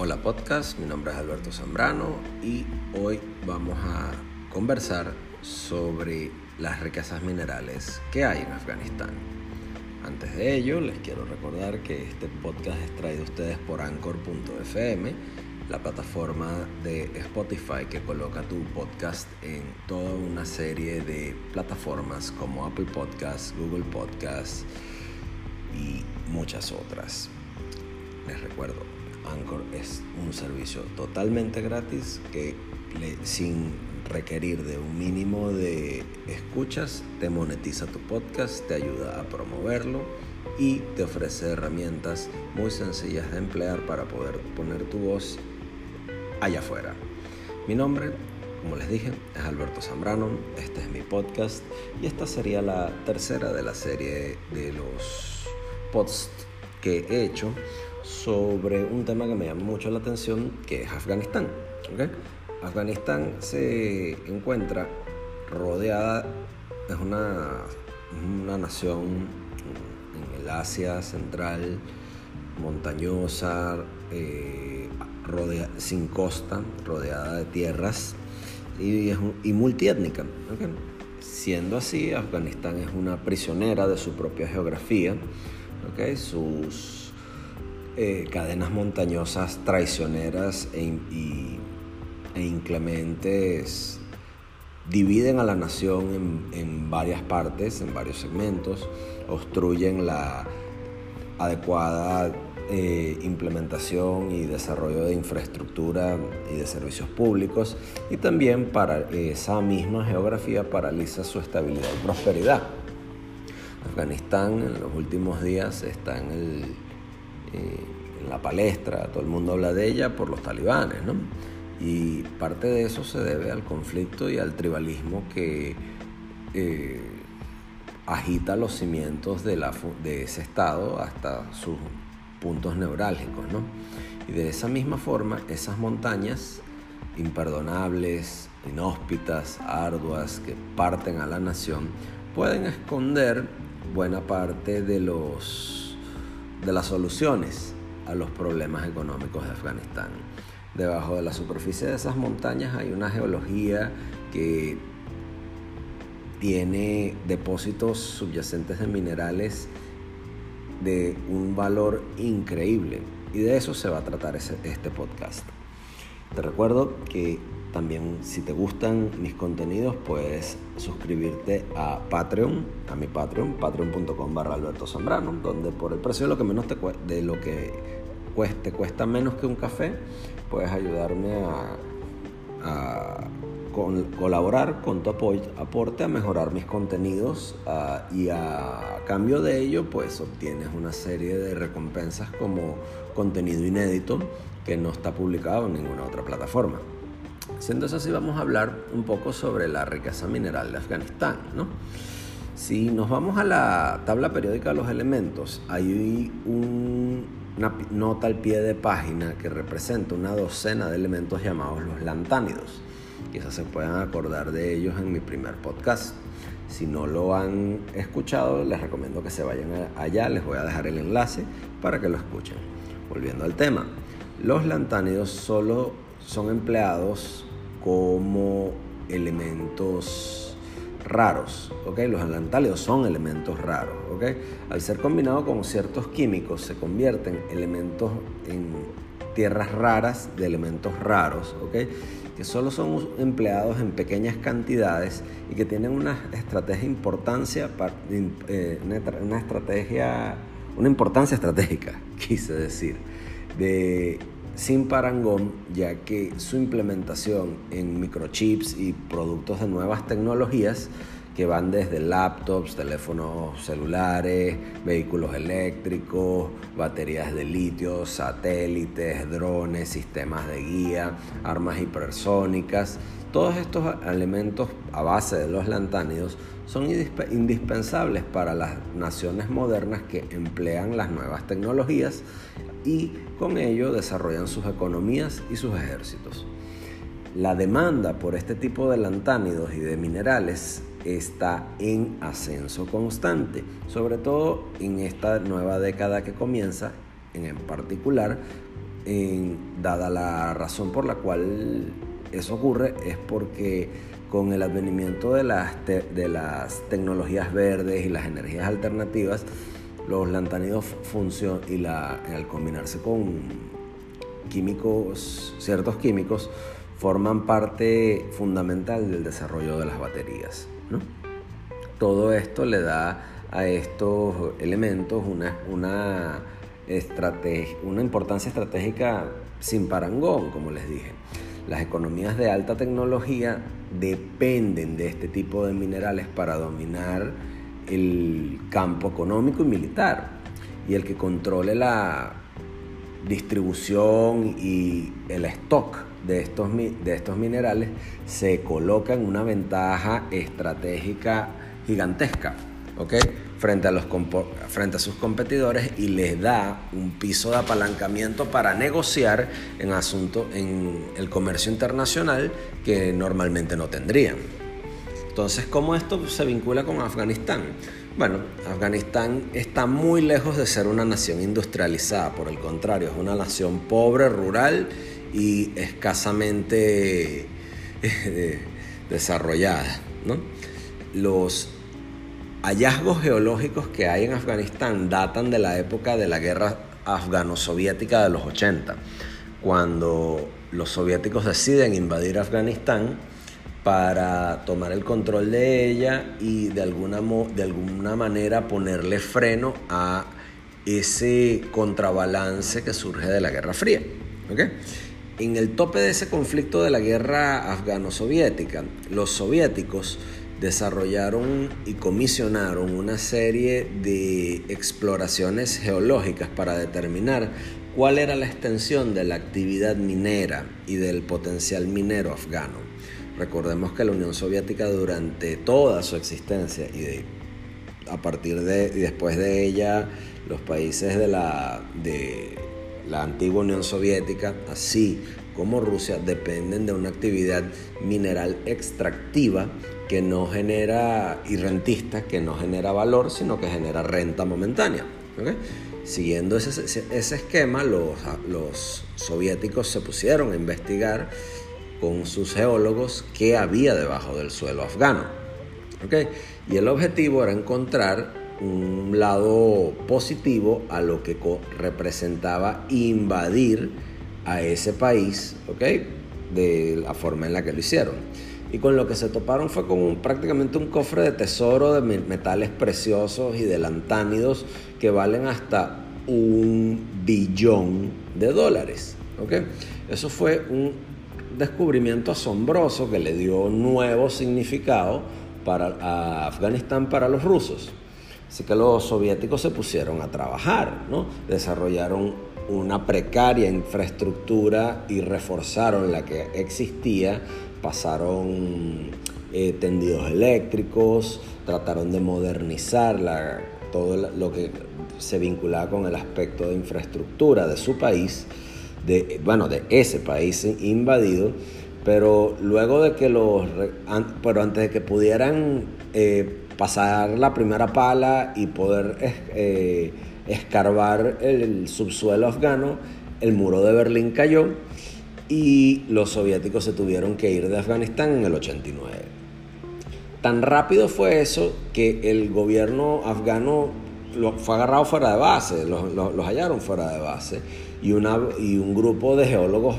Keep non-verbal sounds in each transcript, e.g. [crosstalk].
Hola podcast, mi nombre es Alberto Zambrano y hoy vamos a conversar sobre las riquezas minerales que hay en Afganistán. Antes de ello, les quiero recordar que este podcast es traído a ustedes por anchor.fm, la plataforma de Spotify que coloca tu podcast en toda una serie de plataformas como Apple Podcasts, Google Podcasts y muchas otras. Les recuerdo, Anchor es un servicio totalmente gratis que sin requerir de un mínimo de escuchas te monetiza tu podcast, te ayuda a promoverlo y te ofrece herramientas muy sencillas de emplear para poder poner tu voz allá afuera. Mi nombre, como les dije, es Alberto Zambrano, este es mi podcast y esta sería la tercera de la serie de los posts que he hecho sobre un tema que me llama mucho la atención, que es Afganistán. Afganistán se encuentra rodeada, es una, una nación en el Asia central, montañosa, eh, sin costa, rodeada de tierras y, y multiétnica. Siendo así, Afganistán es una prisionera de su propia geografía, sus eh, cadenas montañosas traicioneras e, e, inclementes dividen a la nación en, varias partes, en varios segmentos, obstruyen la adecuada eh, implementación y desarrollo de infraestructura y de servicios públicos y también para esa misma geografía paraliza su estabilidad y prosperidad. Afganistán en los últimos días está en el eh, en la palestra, todo el mundo habla de ella por los talibanes, ¿no? Y parte de eso se debe al conflicto y al tribalismo que eh, agita los cimientos de, de ese estado hasta sus puntos neurálgicos, ¿no? Y de esa misma forma, esas montañas imperdonables, inhóspitas, arduas, que parten a la nación, pueden esconder buena parte de los de las soluciones a los problemas económicos de Afganistán. Debajo de la superficie de esas montañas hay una geología que tiene depósitos subyacentes de minerales de un valor increíble y de eso se va a tratar este podcast. Te recuerdo que también si te gustan mis contenidos puedes suscribirte a Patreon, a mi Patreon, patreon.com barra Alberto Zambrano, donde por el precio de lo que menos te de lo que cueste, cuesta menos que un café, puedes ayudarme a, colaborar con tu apoyo, aporte a mejorar mis contenidos y a cambio de ello pues obtienes una serie de recompensas como contenido inédito que no está publicado en ninguna otra plataforma. Siendo así, vamos a hablar un poco sobre la riqueza mineral de Afganistán. ¿no? Si nos vamos a la tabla periódica de los elementos, hay una nota al pie de página que representa una docena de elementos llamados los lantánidos. Quizás se puedan acordar de ellos en mi primer podcast. Si no lo han escuchado, les recomiendo que se vayan allá, les voy a dejar el enlace para que lo escuchen. Volviendo al tema, los lantánidos solo son empleados como elementos raros, ¿ok? Los alantálidos son elementos raros, ¿ok? Al ser combinados con ciertos químicos se convierten elementos en tierras raras de elementos raros, ¿ok? Que solo son empleados en pequeñas cantidades y que tienen una estrategia importancia, eh, una estrategia, una importancia estratégica, [laughs] quise decir, de sin parangón, ya que su implementación en microchips y productos de nuevas tecnologías que van desde laptops, teléfonos celulares, vehículos eléctricos, baterías de litio, satélites, drones, sistemas de guía, armas hipersónicas. Todos estos elementos a base de los lantánidos son indispensables para las naciones modernas que emplean las nuevas tecnologías y con ello desarrollan sus economías y sus ejércitos. La demanda por este tipo de lantánidos y de minerales está en ascenso constante, sobre todo en esta nueva década que comienza, en particular dada la razón por la cual eso ocurre es porque con el advenimiento de las, de las tecnologías verdes y las energías alternativas, los lantánidos funcionan y la, al combinarse con químicos, ciertos químicos, forman parte fundamental del desarrollo de las baterías. Todo esto le da a estos elementos una, una, una importancia estratégica sin parangón, como les dije. Las economías de alta tecnología dependen de este tipo de minerales para dominar el campo económico y militar. Y el que controle la distribución y el stock de estos, de estos minerales se coloca en una ventaja estratégica gigantesca frente, a los, frente a sus competidores y les da un piso de apalancamiento para negociar en asuntos en el comercio internacional que normalmente no tendrían. Entonces, ¿cómo esto se vincula con Afganistán? Bueno, Afganistán está muy lejos de ser una nación industrializada, por el contrario, es una nación pobre, rural y escasamente eh, [laughs] desarrollada. Los hallazgos geológicos que hay en Afganistán datan de la época de la guerra afgano-soviética de los 80, cuando los soviéticos deciden invadir Afganistán para tomar el control de ella y de alguna, de alguna manera ponerle freno a ese contrabalance que surge de la Guerra Fría. En el tope de ese conflicto de la guerra afgano-soviética, los soviéticos desarrollaron y comisionaron una serie de exploraciones geológicas para determinar cuál era la extensión de la actividad minera y del potencial minero afgano. Recordemos que la Unión Soviética durante toda su existencia y a partir de y después de ella los países de la, de la antigua Unión Soviética, así como Rusia, dependen de una actividad mineral extractiva que no genera, y rentista, que no genera valor, sino que genera renta momentánea. Siguiendo ese, ese esquema, los, los, soviéticos se pusieron a investigar con sus geólogos qué había debajo del suelo afgano. Y el objetivo era encontrar un lado positivo a lo que representaba invadir a ese país, de la forma en la que lo hicieron y con lo que se toparon fue con prácticamente un cofre de tesoro de metales preciosos y de lantánidos que valen hasta un billón de dólares. ¿okay? Eso fue un descubrimiento asombroso que le dio nuevo significado para, a Afganistán para los rusos. Así que los soviéticos se pusieron a trabajar, ¿no? desarrollaron una precaria infraestructura y reforzaron la que existía pasaron eh, tendidos eléctricos, trataron de modernizar todo lo que se vinculaba con el aspecto de infraestructura de su país, de, bueno, de ese país invadido, pero luego de que los, pero antes de que pudieran eh, pasar la primera pala y poder eh, escarbar el subsuelo afgano, el muro de Berlín cayó y los soviéticos se tuvieron que ir de Afganistán en el 89. Tan rápido fue eso que el gobierno afgano fue agarrado fuera de base, los, hallaron fuera de base y, un grupo de geólogos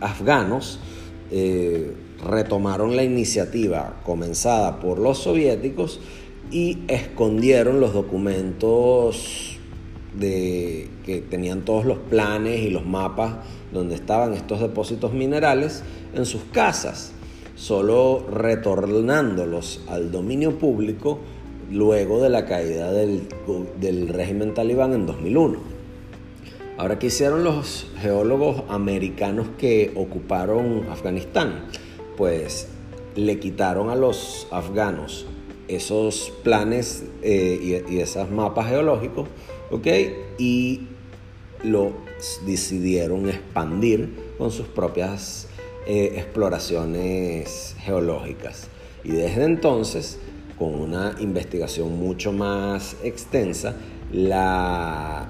afganos eh, retomaron la iniciativa comenzada por los soviéticos y escondieron los documentos de, que tenían todos los planes y los mapas donde estaban estos depósitos minerales en sus casas, solo retornándolos al dominio público luego de la caída del, régimen talibán en 2001. Ahora, ¿qué hicieron los geólogos americanos que ocuparon Afganistán? Pues le quitaron a los afganos esos planes eh, y, esos mapas geológicos, ¿ok? Y lo decidieron expandir con sus propias eh, exploraciones geológicas. Y desde entonces, con una investigación mucho más extensa, la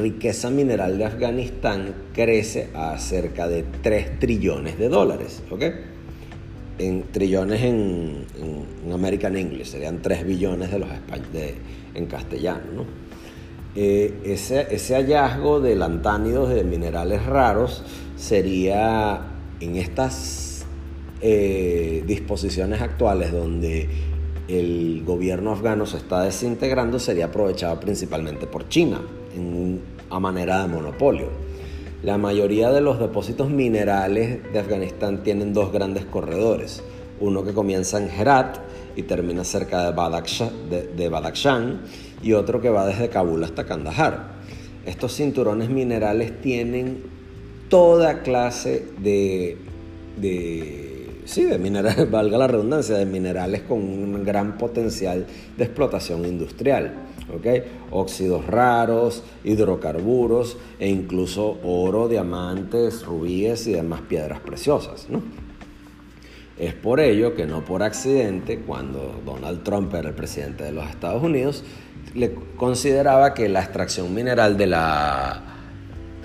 riqueza mineral de Afganistán crece a cerca de 3 trillones de dólares. ¿ok? En trillones en, American English, serían 3 billones de los de, en castellano. ¿no? Eh, ese, hallazgo de lantánidos de minerales raros sería en estas eh, disposiciones actuales donde el gobierno afgano se está desintegrando sería aprovechado principalmente por China a manera de monopolio. La mayoría de los depósitos minerales de Afganistán tienen dos grandes corredores, uno que comienza en Herat y termina cerca de Badakhshan, de, y otro que va desde Kabul hasta Kandahar. Estos cinturones minerales tienen toda clase de, de, sí, de minerales, [laughs] valga la redundancia, de minerales con un gran potencial de explotación industrial. ¿Okay? Óxidos raros, hidrocarburos e incluso oro, diamantes, rubíes y demás piedras preciosas. Es por ello que no por accidente, cuando Donald Trump era el presidente de los Estados Unidos, le consideraba que la extracción mineral de la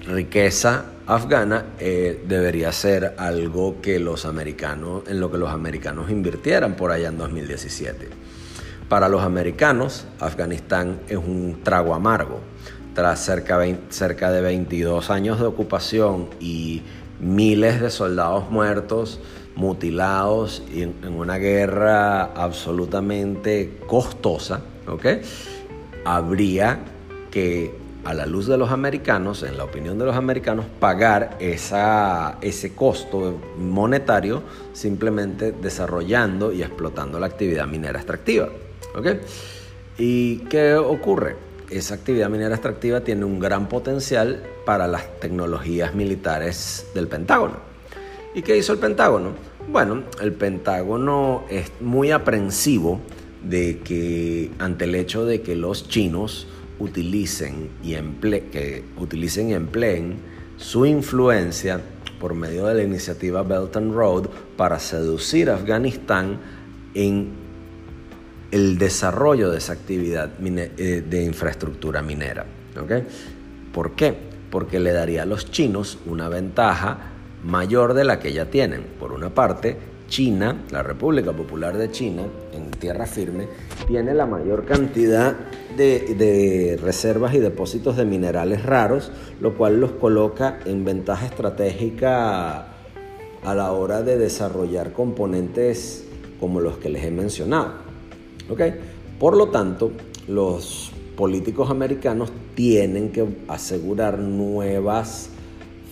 riqueza afgana eh, debería ser algo que los americanos, en lo que los americanos invirtieran por allá en 2017. Para los americanos, Afganistán es un trago amargo. Tras cerca, de 22 años de ocupación y miles de soldados muertos, mutilados y en, una guerra absolutamente costosa. Habría que a la luz de los americanos, en la opinión de los americanos, pagar ese costo monetario simplemente desarrollando y explotando la actividad minera extractiva. ¿Ok? ¿Y qué ocurre? Esa actividad minera extractiva tiene un gran potencial para las tecnologías militares del Pentágono. ¿Y qué hizo el Pentágono? Bueno, el Pentágono es muy aprensivo de que ante el hecho de que los chinos utilicen y, que utilicen y empleen su influencia por medio de la iniciativa Belt and Road para seducir a Afganistán en el desarrollo de esa actividad eh, de infraestructura minera. ¿Por qué? Porque le daría a los chinos una ventaja mayor de la que ya tienen. Por una parte, China, la República Popular de China, en tierra firme, tiene la mayor cantidad de, reservas y depósitos de minerales raros, lo cual los coloca en ventaja estratégica a la hora de desarrollar componentes como los que les he mencionado. Por lo tanto, los políticos americanos tienen que asegurar nuevas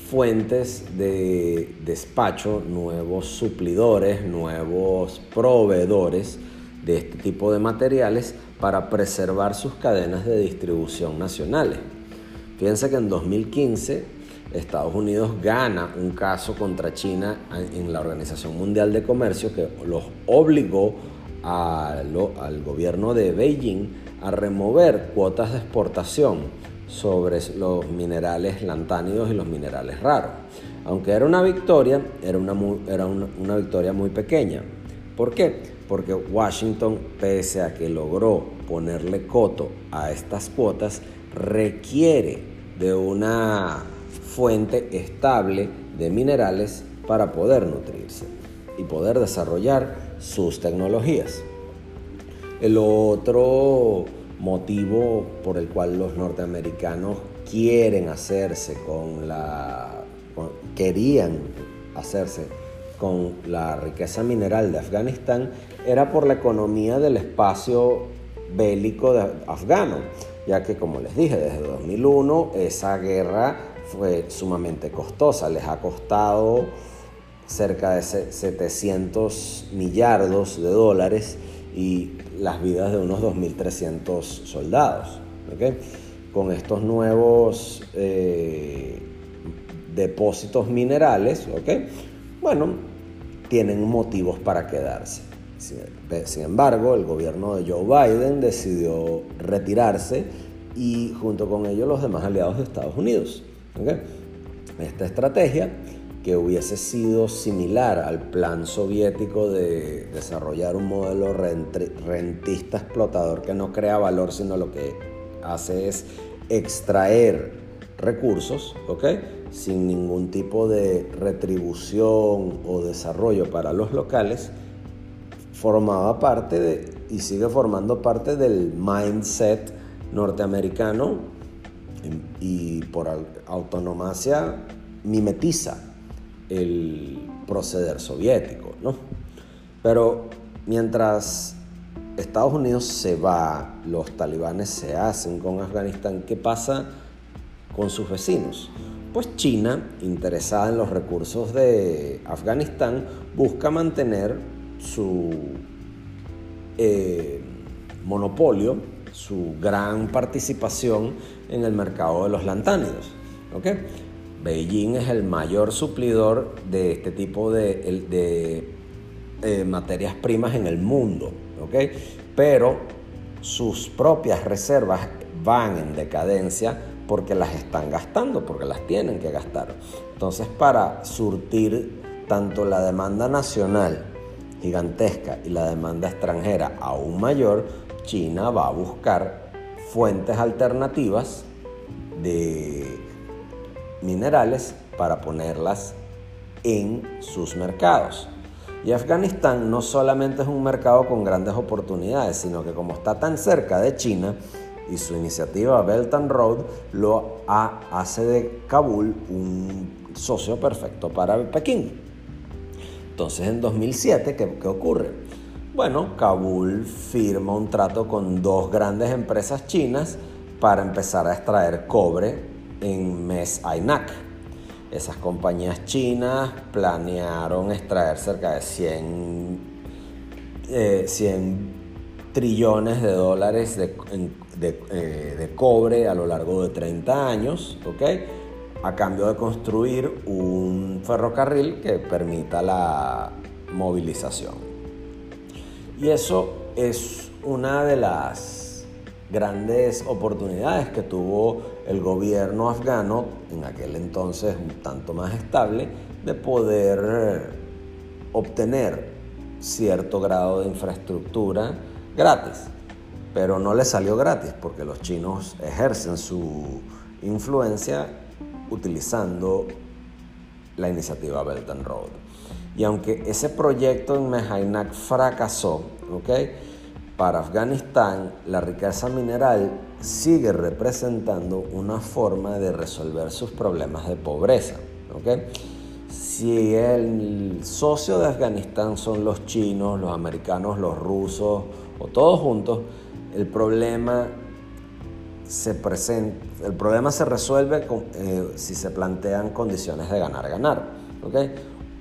fuentes de despacho, nuevos suplidores, nuevos proveedores de este tipo de materiales para preservar sus cadenas de distribución nacionales. Fíjense que en 2015 Estados Unidos gana un caso contra China en la Organización Mundial de Comercio que los obligó al gobierno de Beijing a remover cuotas de exportación sobre los minerales lantánidos y los minerales raros. Aunque era una victoria, era una, era una, victoria muy pequeña. ¿Por qué? Porque Washington, pese a que logró ponerle coto a estas cuotas, requiere de una fuente estable de minerales para poder nutrirse y poder desarrollar sus tecnologías. El otro motivo por el cual los norteamericanos quieren hacerse con la querían hacerse con la riqueza mineral de Afganistán era por la economía del espacio bélico de afgano, ya que como les dije, desde 2001 esa guerra fue sumamente costosa, les ha costado cerca de 700 millardos de dólares y las vidas de unos 2.300 soldados. Con estos nuevos eh, depósitos minerales, bueno, tienen motivos para quedarse. Sin embargo, el gobierno de Joe Biden decidió retirarse y junto con ello los demás aliados de Estados Unidos. Esta estrategia que hubiese sido similar al plan soviético de desarrollar un modelo rentista explotador que no crea valor, sino lo que hace es extraer recursos, ¿ok? Sin ningún tipo de retribución o desarrollo para los locales, formaba parte de, y sigue formando parte del mindset norteamericano y por autonomacia mimetiza el proceder soviético, ¿no? Pero mientras Estados Unidos se va, los talibanes se hacen con Afganistán, ¿qué pasa con sus vecinos? Pues China, interesada en los recursos de Afganistán, busca mantener su eh, monopolio, su gran participación en el mercado de los lantánidos. Beijing es el mayor suplidor de este tipo de, eh, materias primas en el mundo, pero sus propias reservas van en decadencia porque las están gastando, porque las tienen que gastar. Entonces, para surtir tanto la demanda nacional gigantesca y la demanda extranjera aún mayor, China va a buscar fuentes alternativas de minerales para ponerlas en sus mercados. Y Afganistán no solamente es un mercado con grandes oportunidades, sino que como está tan cerca de China y su iniciativa Belt and Road lo hace de Kabul un socio perfecto para Pekín. Entonces en 2007, ¿qué, qué ocurre? Bueno, Kabul firma un trato con dos grandes empresas chinas para empezar a extraer cobre en Mes Ainak. Esas compañías chinas planearon extraer cerca de 100, 100 eh, trillones de dólares de, eh, de, cobre a lo largo de 30 años. A cambio de construir un ferrocarril que permita la movilización. Y eso es una de las grandes oportunidades que tuvo el gobierno afgano, en aquel entonces un tanto más estable, de poder obtener cierto grado de infraestructura gratis. Pero no le salió gratis porque los chinos ejercen su influencia utilizando la iniciativa Belt and Road. Y aunque ese proyecto en Mehainak fracasó, ¿ok? Para Afganistán, la riqueza mineral sigue representando una forma de resolver sus problemas de pobreza. Si el socio de Afganistán son los chinos, los americanos, los rusos o todos juntos, el problema se, presenta, el problema se resuelve eh, si se plantean condiciones de ganar-ganar.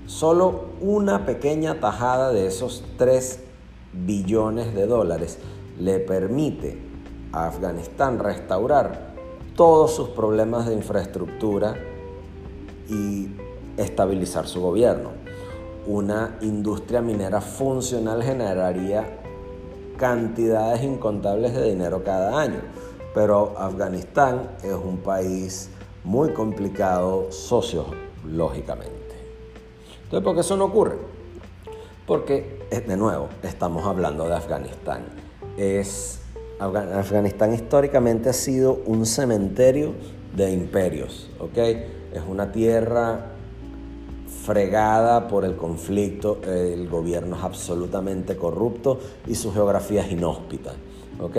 Solo una pequeña tajada de esos tres billones de dólares le permite Afganistán restaurar todos sus problemas de infraestructura y estabilizar su gobierno. Una industria minera funcional generaría cantidades incontables de dinero cada año, pero Afganistán es un país muy complicado sociológicamente. Entonces, ¿por qué eso no ocurre? Porque, eh, de nuevo, estamos hablando de Afganistán. Es, Afganistán históricamente ha sido un cementerio de imperios, ¿ok? Es una tierra fregada por el conflicto, el gobierno es absolutamente corrupto y su geografía es inhóspita, ¿ok?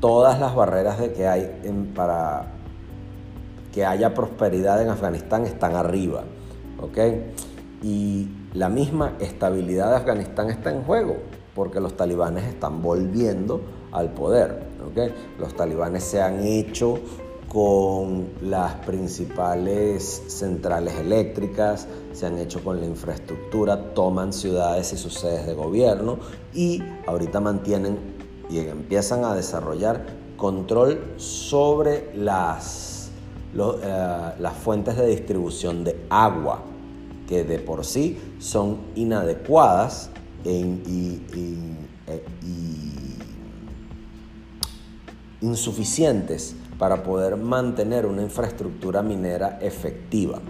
Todas las barreras de que hay para que haya prosperidad en Afganistán están arriba, ¿ok? Y la misma estabilidad de Afganistán está en juego porque los talibanes están volviendo al poder. Los talibanes se han hecho con las principales centrales eléctricas, se han hecho con la infraestructura, toman ciudades y sus sedes de gobierno y ahorita mantienen y empiezan a desarrollar control sobre las, eh, las fuentes de distribución de agua que de por sí son inadecuadas e, e, insuficientes para poder mantener una infraestructura minera efectiva.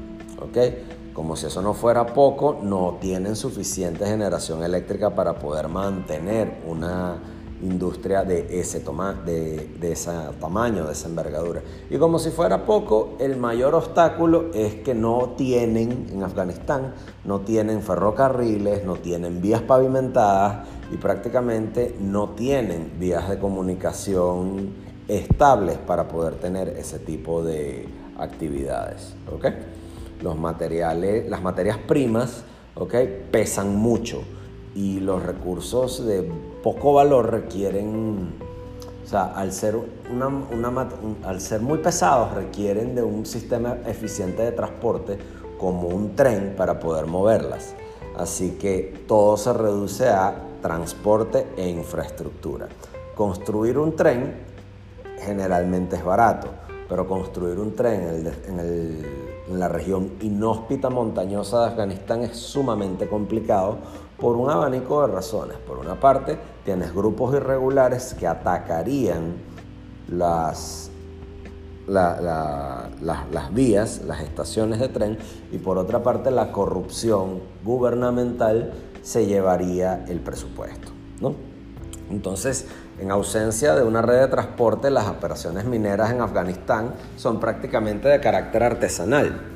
Como si eso no fuera poco, no tienen suficiente generación eléctrica para poder mantener una industria de ese, de, ese tamaño, de esa envergadura. Y como si fuera poco, el mayor obstáculo es que no tienen en Afganistán, no tienen ferrocarriles, no tienen vías pavimentadas y prácticamente no tienen vías de comunicación estables para poder tener ese tipo de actividades. Los materiales, las materias primas pesan mucho y los recursos de poco valor requieren, o sea, al ser, al ser muy pesados requieren de un sistema eficiente de transporte como un tren para poder moverlas. Así que todo se reduce a transporte e infraestructura. Construir un tren generalmente es barato, pero construir un tren en la región inhóspita montañosa de Afganistán es sumamente complicado por un abanico de razones. Por una parte, tienes grupos irregulares que atacarían las, las vías, las estaciones de tren, y por otra parte, la corrupción gubernamental se llevaría el presupuesto. ¿no? Entonces, en ausencia de una red de transporte, las operaciones mineras en Afganistán son prácticamente de carácter artesanal.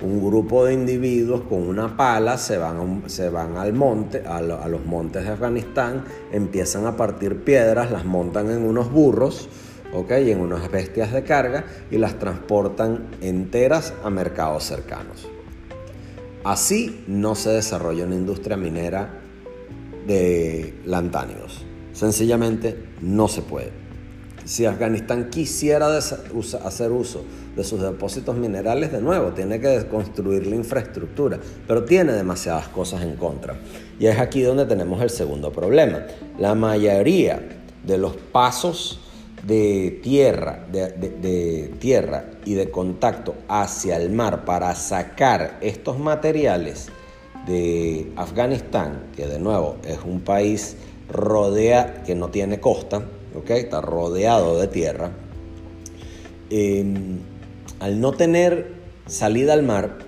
Un grupo de individuos con una pala se van, se van al monte, a, los montes de Afganistán, empiezan a partir piedras, las montan en unos burros y en unas bestias de carga y las transportan enteras a mercados cercanos. Así no se desarrolla una industria minera de lantánidos. Sencillamente no se puede. Si Afganistán quisiera hacer uso de sus depósitos minerales, de nuevo, tiene que construir la infraestructura, pero tiene demasiadas cosas en contra. Y es aquí donde tenemos el segundo problema. La mayoría de los pasos de tierra, de, tierra y de contacto hacia el mar para sacar estos materiales de Afganistán, que de nuevo es un país rodea, que no tiene costa, está rodeado de tierra. Em, al no tener salida al mar,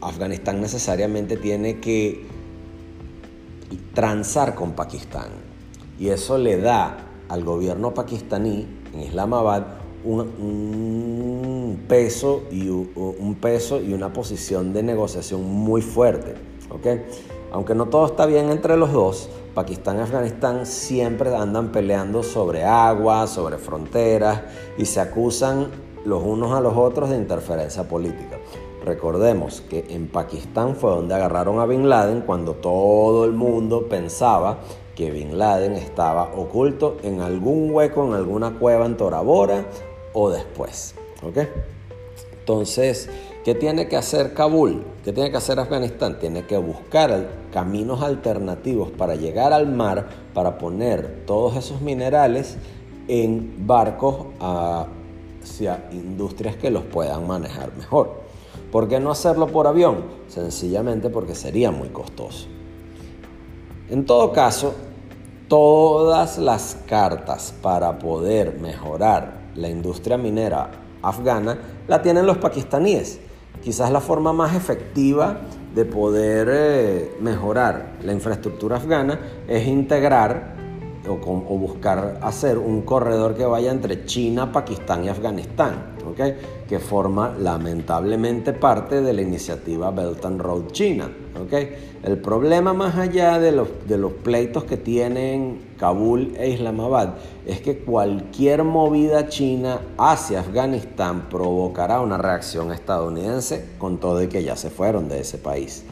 Afganistán necesariamente tiene que transar con Pakistán. Y eso le da al gobierno pakistaní en Islamabad un, peso, y, un peso y una posición de negociación muy fuerte. Aunque no todo está bien entre los dos, Pakistán y Afganistán siempre andan peleando sobre agua, sobre fronteras y se acusan los unos a los otros de interferencia política. Recordemos que en Pakistán fue donde agarraron a Bin Laden cuando todo el mundo pensaba que Bin Laden estaba oculto en algún hueco, en alguna cueva en Tora o después. Entonces, ¿Qué tiene que hacer Kabul? ¿Qué tiene que hacer Afganistán? Tiene que buscar caminos alternativos para llegar al mar, para poner todos esos minerales en barcos hacia industrias que los puedan manejar mejor. ¿Por qué no hacerlo por avión? Sencillamente porque sería muy costoso. En todo caso, todas las cartas para poder mejorar la industria minera afgana la tienen los pakistaníes. Quizás la forma más efectiva de poder eh, mejorar la infraestructura afgana es integrar o, buscar hacer un corredor que vaya entre China, Pakistán y Afganistán, que forma lamentablemente parte de la iniciativa Belt and Road China. El problema más allá de los, de los pleitos que tienen Kabul e Islamabad es que cualquier movida china hacia Afganistán provocará una reacción estadounidense con todo y que ya se fueron de ese país.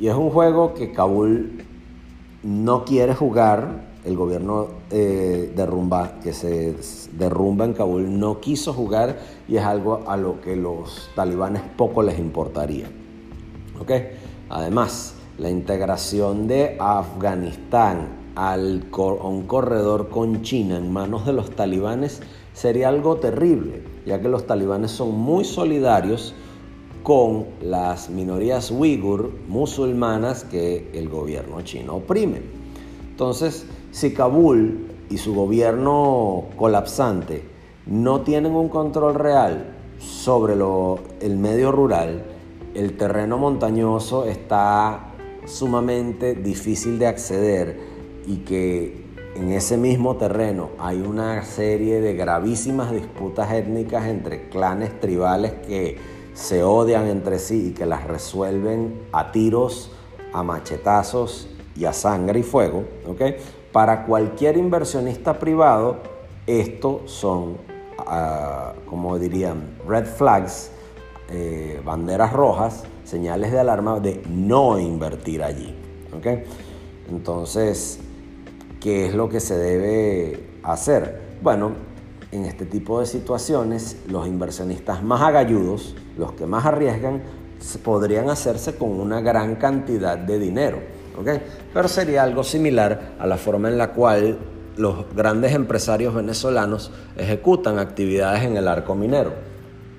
Y es un juego que Kabul no quiere jugar el gobierno eh, derrumba, que se derrumba en Kabul no quiso jugar y es algo a lo que los talibanes poco les importaría. Además, la integración de Afganistán al, a un corredor con China en manos de los talibanes sería algo terrible, ya que los talibanes son muy solidarios con las minorías uigur musulmanas que el gobierno chino oprime. Entonces, si Kabul y su gobierno colapsante no tienen un control real sobre el medio rural, el terreno montañoso está sumamente difícil de acceder y que en ese mismo terreno hay una serie de gravísimas disputas étnicas entre clanes tribales que se odian entre sí y que las resuelven a tiros, a machetazos y a sangre y fuego, para cualquier inversionista privado, esto son, ah, como dirían, red flags, eh, banderas rojas, señales de alarma de no invertir allí. Entonces, ¿qué es lo que se debe hacer? Bueno, en este tipo de situaciones, los inversionistas más agalludos, los que más arriesgan, podrían hacerse con una gran cantidad de dinero. Pero sería algo similar a la forma en la cual los grandes empresarios venezolanos ejecutan actividades en el arco minero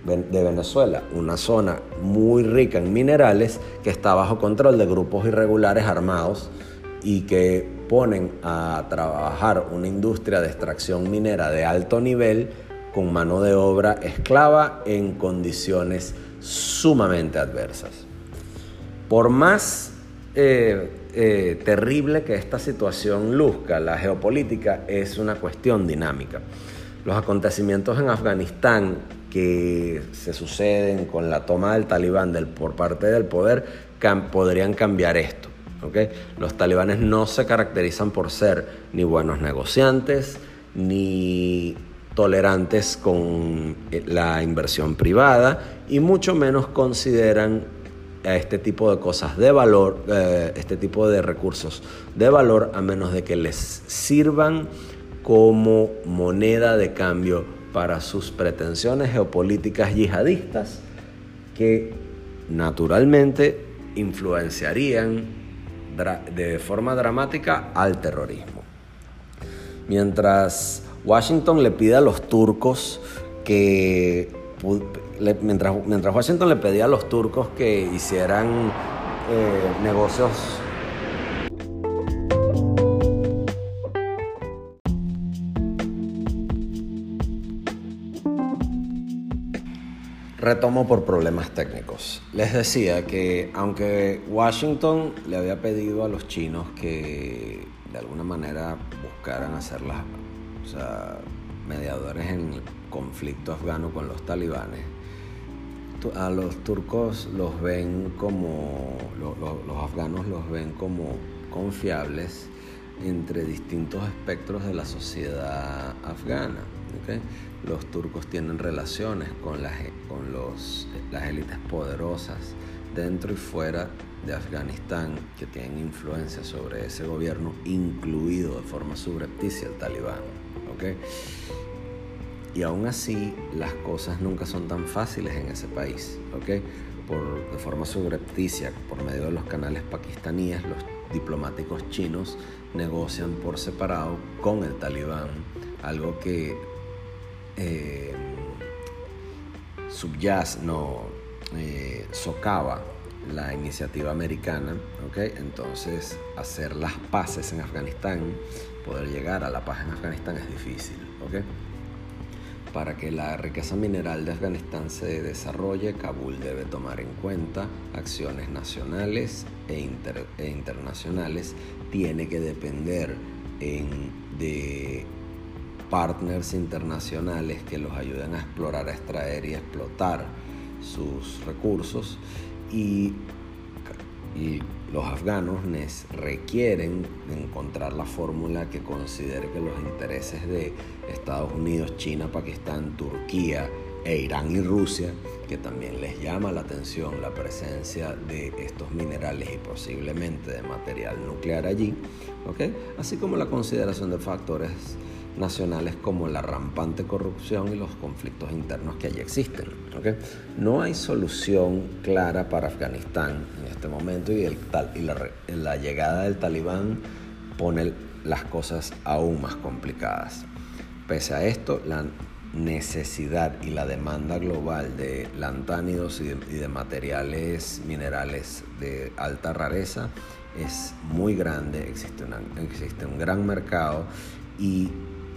de Venezuela, una zona muy rica en minerales que está bajo control de grupos irregulares armados y que ponen a trabajar una industria de extracción minera de alto nivel con mano de obra esclava en condiciones sumamente adversas. Por más eh, eh, terrible que esta situación luzca, la geopolítica es una cuestión dinámica. Los acontecimientos en Afganistán que se suceden con la toma del talibán por parte del poder podrían cambiar esto. Los talibanes no se caracterizan por ser ni buenos negociantes, ni tolerantes con la inversión privada y mucho menos consideran a este tipo de cosas de valor, eh, este tipo de recursos de valor, a menos de que les sirvan como moneda de cambio para sus pretensiones geopolíticas yihadistas que naturalmente influenciarían de forma dramática al terrorismo. Mientras Washington le pide a los turcos que mientras, mientras Washington le pedía a los turcos que hicieran eh, negocios Retomo por problemas técnicos. Les decía que aunque Washington le había pedido a los chinos que de alguna manera buscaran hacer las, mediadores en el conflicto afgano con los talibanes, a los turcos los ven como, los, afganos los ven como confiables entre distintos espectros de la sociedad afgana. Los turcos tienen relaciones con, las, con los, las élites poderosas dentro y fuera de Afganistán que tienen influencia sobre ese gobierno, incluido de forma subrepticia el talibán. Y aún así, las cosas nunca son tan fáciles en ese país. Por, de forma subrepticia, por medio de los canales pakistaníes, los diplomáticos chinos negocian por separado con el talibán, algo que eh, subyaz, no eh, socava la iniciativa americana, Entonces, hacer las paces en Afganistán, poder llegar a la paz en Afganistán es difícil, Para que la riqueza mineral de Afganistán se desarrolle, Kabul debe tomar en cuenta acciones nacionales e, e internacionales, tiene que depender de partners internacionales que los ayuden a explorar, extraer y explotar sus recursos. Y, los afganos requieren encontrar la fórmula que considere que los intereses de Estados Unidos, China, Pakistán, Turquía e Irán y Rusia, que también les llama la atención la presencia de estos minerales y posiblemente de material nuclear allí, así como la consideración de factores nacionales como la rampante corrupción y los conflictos internos que allí existen. No hay solución clara para Afganistán en este momento y, el, y la, llegada del talibán pone las cosas aún más complicadas. Pese a esto, la necesidad y la demanda global de lantánidos y de, materiales minerales de alta rareza es muy grande, existe, existe un gran mercado y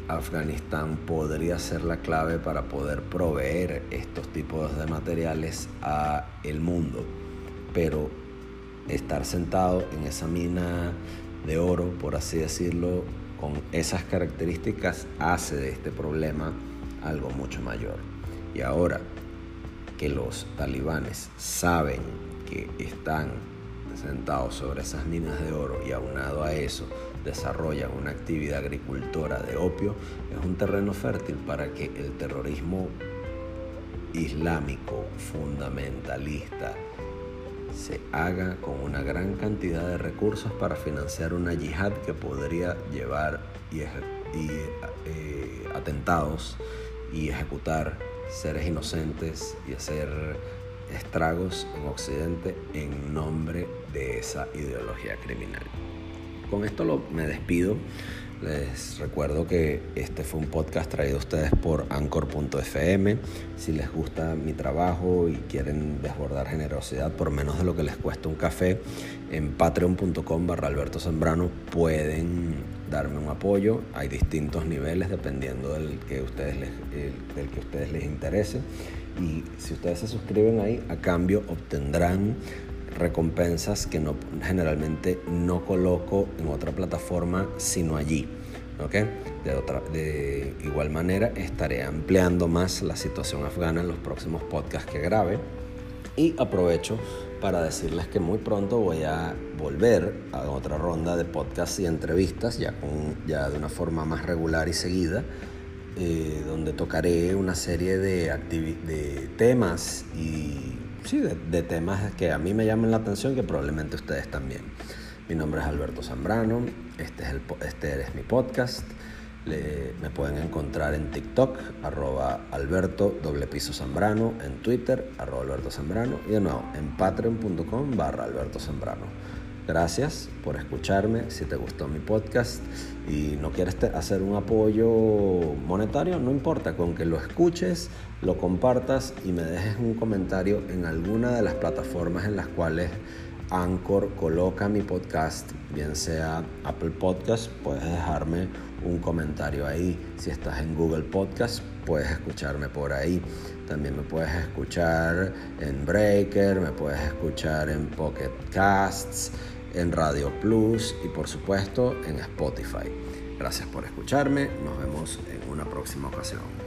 Afganistán podría ser la clave para poder proveer estos tipos de materiales a el mundo. Pero estar sentado en esa mina de oro, por así decirlo, con esas características hace de este problema algo mucho mayor. Y ahora que los talibanes saben que están sentados sobre esas minas de oro y aunado a eso desarrollan una actividad agricultora de opio, es un terreno fértil para que el terrorismo islámico fundamentalista se haga con una gran cantidad de recursos para financiar una yihad que podría llevar y, eh, atentados y ejecutar seres inocentes y hacer estragos en Occidente en nombre de esa ideología criminal. Con esto me despido. Les recuerdo que este fue un podcast traído a ustedes por anchor.fm. Si les gusta mi trabajo y quieren desbordar generosidad por menos de lo que les cuesta un café, en patreon.com barra Alberto Zambrano pueden darme un apoyo. Hay distintos niveles dependiendo del que, ustedes les, del que ustedes les interese. Y si ustedes se suscriben ahí, a cambio obtendrán recompensas que no, generalmente no coloco en otra plataforma sino allí. De, otra, de igual manera estaré ampliando más la situación afgana en los próximos podcasts que grabe y aprovecho para decirles que muy pronto voy a volver a otra ronda de podcasts y entrevistas ya, con, ya de una forma más regular y seguida eh, donde tocaré una serie de, de temas y sí, de, temas que a mí me llaman la atención que probablemente ustedes también. Mi nombre es Alberto Zambrano, este es, el, este es mi podcast. me pueden encontrar en TikTok, arroba Alberto doble piso Zambrano, en Twitter, arroba Alberto Zambrano y de nuevo en patreon.com barra Alberto Zambrano. Gracias por escucharme. Si te gustó mi podcast y no quieres hacer un apoyo monetario, no importa, con que lo escuches, lo compartas y me dejes un comentario en alguna de las plataformas en las cuales Anchor coloca mi podcast, bien sea Apple Podcast, puedes dejarme un comentario ahí. Si estás en Google Podcast, puedes escucharme por ahí. También me puedes escuchar en Breaker, me puedes escuchar en Pocket Casts en Radio Plus y por supuesto en Spotify. Gracias por escucharme, nos vemos en una próxima ocasión.